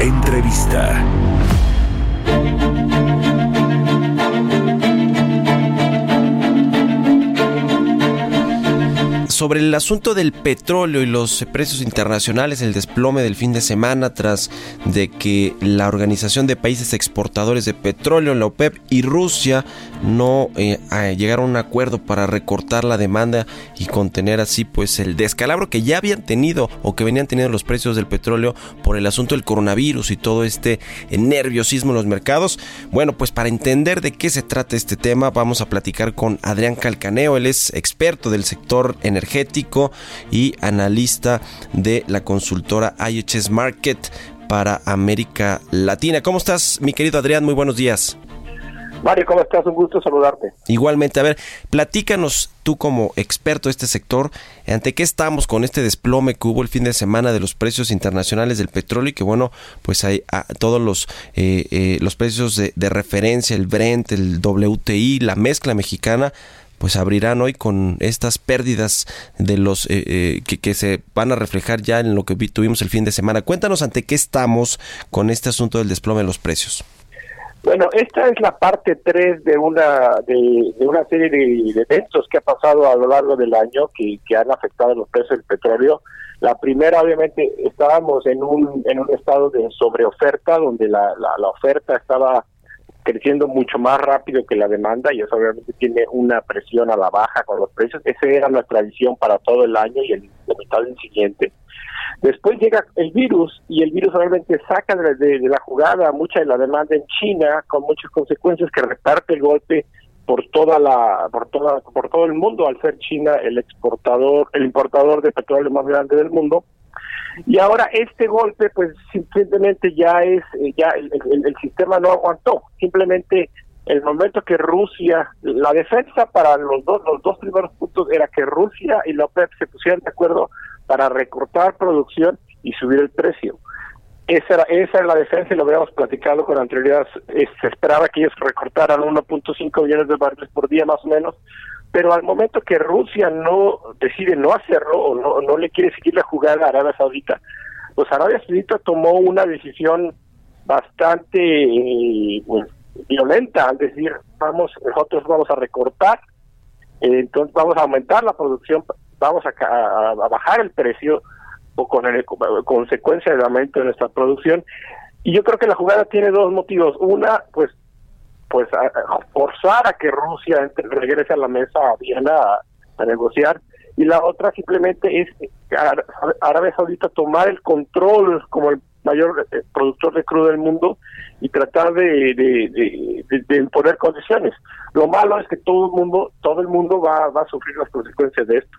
Entrevista. Sobre el asunto del petróleo y los precios internacionales, el desplome del fin de semana tras de que la Organización de Países Exportadores de Petróleo, la OPEP y Rusia no eh, llegaron a un acuerdo para recortar la demanda y contener así pues el descalabro que ya habían tenido o que venían teniendo los precios del petróleo por el asunto del coronavirus y todo este nerviosismo en los mercados. Bueno, pues para entender de qué se trata este tema vamos a platicar con Adrián Calcaneo, él es experto del sector energético energético y analista de la consultora IHS Market para América Latina. ¿Cómo estás, mi querido Adrián? Muy buenos días. Mario, ¿cómo estás? Un gusto saludarte. Igualmente, a ver, platícanos tú como experto de este sector, ¿ante qué estamos con este desplome que hubo el fin de semana de los precios internacionales del petróleo y que bueno, pues hay a, todos los, eh, eh, los precios de, de referencia, el Brent, el WTI, la mezcla mexicana, pues abrirán hoy con estas pérdidas de los eh, eh, que, se van a reflejar ya en lo que tuvimos el fin de semana. Cuéntanos ante qué estamos con este asunto del desplome de los precios. Bueno, esta es la parte 3 de una de, una serie de, eventos que ha pasado a lo largo del año que, que han afectado los precios del petróleo. La primera, obviamente, estábamos en un, en un estado de sobreoferta, donde la, la oferta estaba creciendo mucho más rápido que la demanda y eso obviamente tiene una presión a la baja con los precios. Esa era nuestra visión para todo el año y el, la mitad del siguiente. Después llega el virus y el virus obviamente saca de, la jugada mucha de la demanda en China con muchas consecuencias que reparte el golpe por toda la por toda por todo el mundo al ser China el exportador el importador de petróleo más grande del mundo y ahora este golpe, pues simplemente ya es, eh, ya el, sistema no aguantó. Simplemente el momento que Rusia, la defensa para los dos, los dos primeros puntos era que Rusia y la OPEP se pusieran de acuerdo para recortar producción y subir el precio. Esa era, esa era la defensa y lo habíamos platicado con anterioridad. Se esperaba que ellos recortaran 1.5 millones de barriles por día más o menos pero al momento que Rusia no decide no hacerlo o no, no le quiere seguir la jugada a Arabia Saudita, pues Arabia Saudita tomó una decisión bastante eh, pues, violenta al decir vamos nosotros vamos a recortar eh, entonces vamos a aumentar la producción vamos a, a, bajar el precio o con el, consecuencia del aumento de nuestra producción y yo creo que la jugada tiene dos motivos. Una pues pues a, forzar a que Rusia regrese a la mesa a Viena a, negociar y la otra simplemente es Arabia Saudita tomar el control como el mayor eh, productor de crudo del mundo y tratar de, de, de, imponer condiciones. Lo malo es que todo el mundo, todo el mundo va, va a sufrir las consecuencias de esto.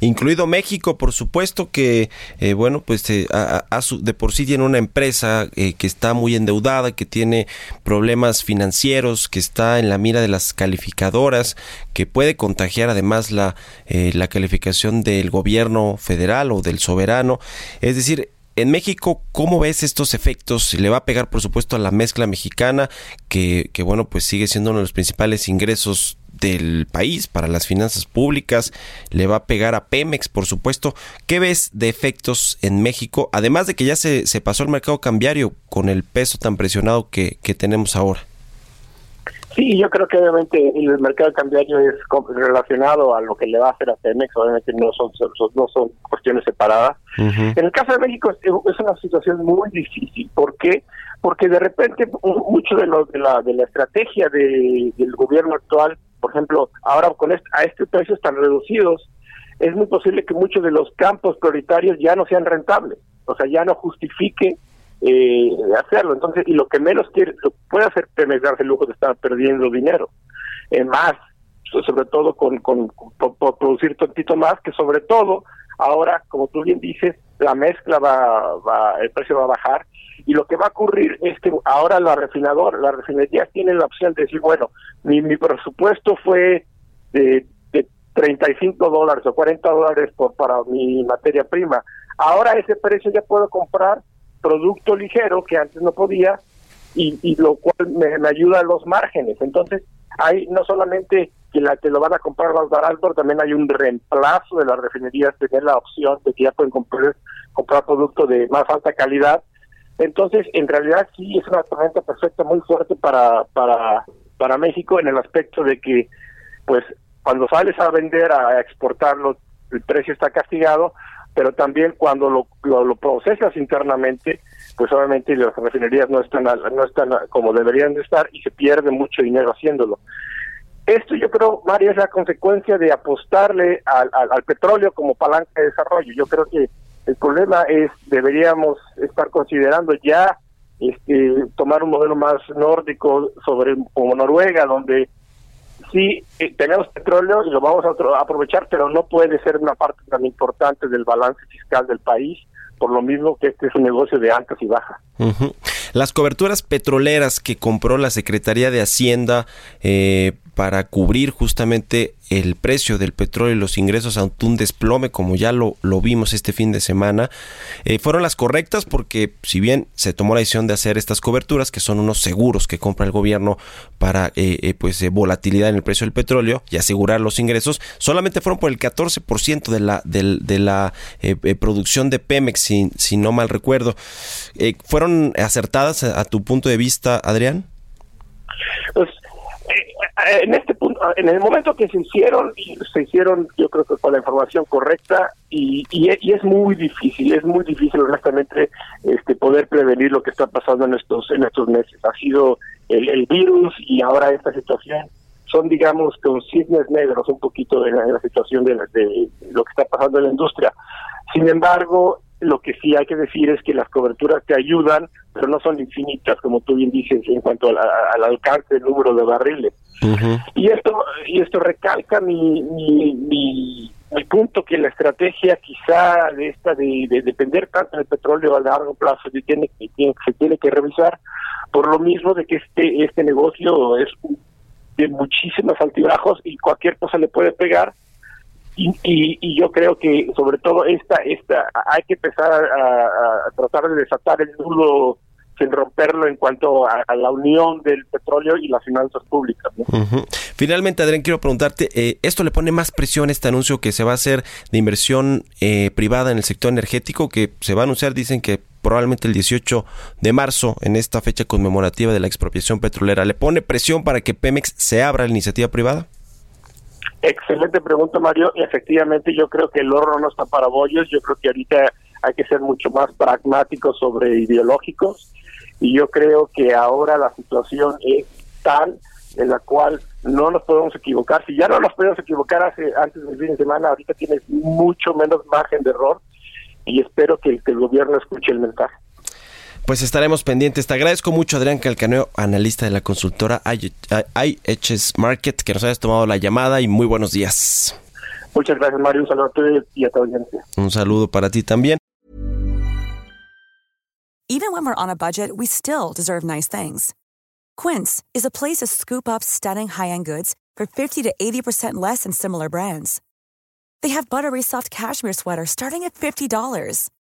Incluido México, por supuesto que, eh, bueno, pues eh, de por sí tiene una empresa eh, que está muy endeudada, que tiene problemas financieros, que está en la mira de las calificadoras, que puede contagiar además la, la calificación del gobierno federal o del soberano. Es decir, en México, ¿cómo ves estos efectos? Le va a pegar, por supuesto, a la mezcla mexicana, que, que bueno, pues sigue siendo uno de los principales ingresos del país para las finanzas públicas, le va a pegar a Pemex, por supuesto. ¿Qué ves de efectos en México? Además de que ya se, se pasó el mercado cambiario con el peso tan presionado que, que tenemos ahora. Sí, yo creo que obviamente el mercado cambiario es relacionado a lo que le va a hacer a Pemex, obviamente no son no son cuestiones separadas. En el caso de México es una situación muy difícil, ¿por qué? Porque de repente mucho de lo de la de la estrategia de, del gobierno actual por ejemplo, ahora con este, a estos precios tan reducidos, es muy posible que muchos de los campos prioritarios ya no sean rentables, o sea, ya no justifique eh, hacerlo. Entonces, y lo que menos quiere, puede hacer Pemex darse el lujo de estar perdiendo dinero. Eh, más, sobre todo con, con, producir tantito más, que sobre todo Ahora, como tú bien dices, la mezcla va, va, el precio va a bajar y lo que va a ocurrir es que ahora la refinador, la refinería tiene la opción de decir, bueno, mi, mi presupuesto fue de, de 35 dólares o 40 dólares por, para mi materia prima. Ahora ese precio ya puedo comprar producto ligero que antes no podía y, lo cual me, ayuda a los márgenes. Entonces, hay no solamente que la que lo van a comprar más barato, también hay un reemplazo de las refinerías, tener la opción de que ya pueden comprar, comprar producto de más alta calidad. Entonces, en realidad sí es una tormenta perfecta muy fuerte para, para, para México en el aspecto de que, pues, cuando sales a vender, a exportarlo, el precio está castigado, pero también cuando lo, lo, lo procesas internamente, pues obviamente las refinerías no están no están como deberían de estar y se pierde mucho dinero haciéndolo. Esto yo creo, Mario, es la consecuencia de apostarle al, al, al, petróleo como palanca de desarrollo. Yo creo que el problema es, deberíamos estar considerando ya este, tomar un modelo más nórdico sobre como Noruega, donde sí eh, tenemos petróleo y lo vamos a, aprovechar, pero no puede ser una parte tan importante del balance fiscal del país por lo mismo que este es un negocio de altas y bajas. Las coberturas petroleras que compró la Secretaría de Hacienda eh, para cubrir justamente el precio del petróleo y los ingresos ante un desplome, como ya lo, lo vimos este fin de semana, eh, fueron las correctas porque si bien se tomó la decisión de hacer estas coberturas, que son unos seguros que compra el gobierno para eh, eh, pues volatilidad en el precio del petróleo y asegurar los ingresos, solamente fueron por el 14% de la, de, de la producción de Pemex, si, si no mal recuerdo. ¿Fueron acertadas a, a tu punto de vista, Adrián? Pues en este punto, en el momento que se hicieron, se hicieron, yo creo que con la información correcta y, y, y, es muy difícil, es muy difícil honestamente este poder prevenir lo que está pasando en estos en estos meses. Ha sido el, el virus y ahora esta situación son digamos con cisnes negros un poquito de la, de la situación de, la, de lo que está pasando en la industria. Sin embargo, lo que sí hay que decir es que las coberturas te ayudan, pero no son infinitas, como tú bien dices, en cuanto al, al alcance del número de barriles. Uh -huh. Y esto y esto recalca mi, mi, mi, mi, punto que la estrategia quizá de esta de, de depender tanto del petróleo a largo plazo se tiene, tiene, se tiene que revisar por lo mismo de que este este negocio es de muchísimos altibajos y cualquier cosa le puede pegar y, y, yo creo que sobre todo esta esta hay que empezar a, tratar de desatar el nudo sin romperlo en cuanto a, a, la unión del petróleo y las finanzas públicas. Finalmente, Adrián, quiero preguntarte, eh, ¿esto le pone más presión a este anuncio que se va a hacer de inversión eh, privada en el sector energético que se va a anunciar, dicen que probablemente el 18 de marzo, en esta fecha conmemorativa de la expropiación petrolera, ¿le pone presión para que Pemex se abra la iniciativa privada? Excelente pregunta, Mario. Efectivamente, yo creo que el horno no está para bollos. Yo creo que ahorita hay que ser mucho más pragmáticos sobre ideológicos. Y yo creo que ahora la situación es tal en la cual no nos podemos equivocar. Si ya no nos podemos equivocar hace, antes del fin de semana, ahorita tienes mucho menos margen de error. Y espero que, que el gobierno escuche el mensaje. Pues estaremos pendientes. Te agradezco mucho, Adrián Calcaneo, analista de la consultora IHS Market, que nos hayas tomado la llamada y muy buenos días. Muchas gracias, Mario. Un saludo a ti y a tu audiencia. Un saludo para ti también. Even when we're on a budget, we still deserve nice things. Quince is a place to scoop up stunning high-end goods for 50 to 80% less than similar brands. They have buttery soft cashmere sweaters starting at $50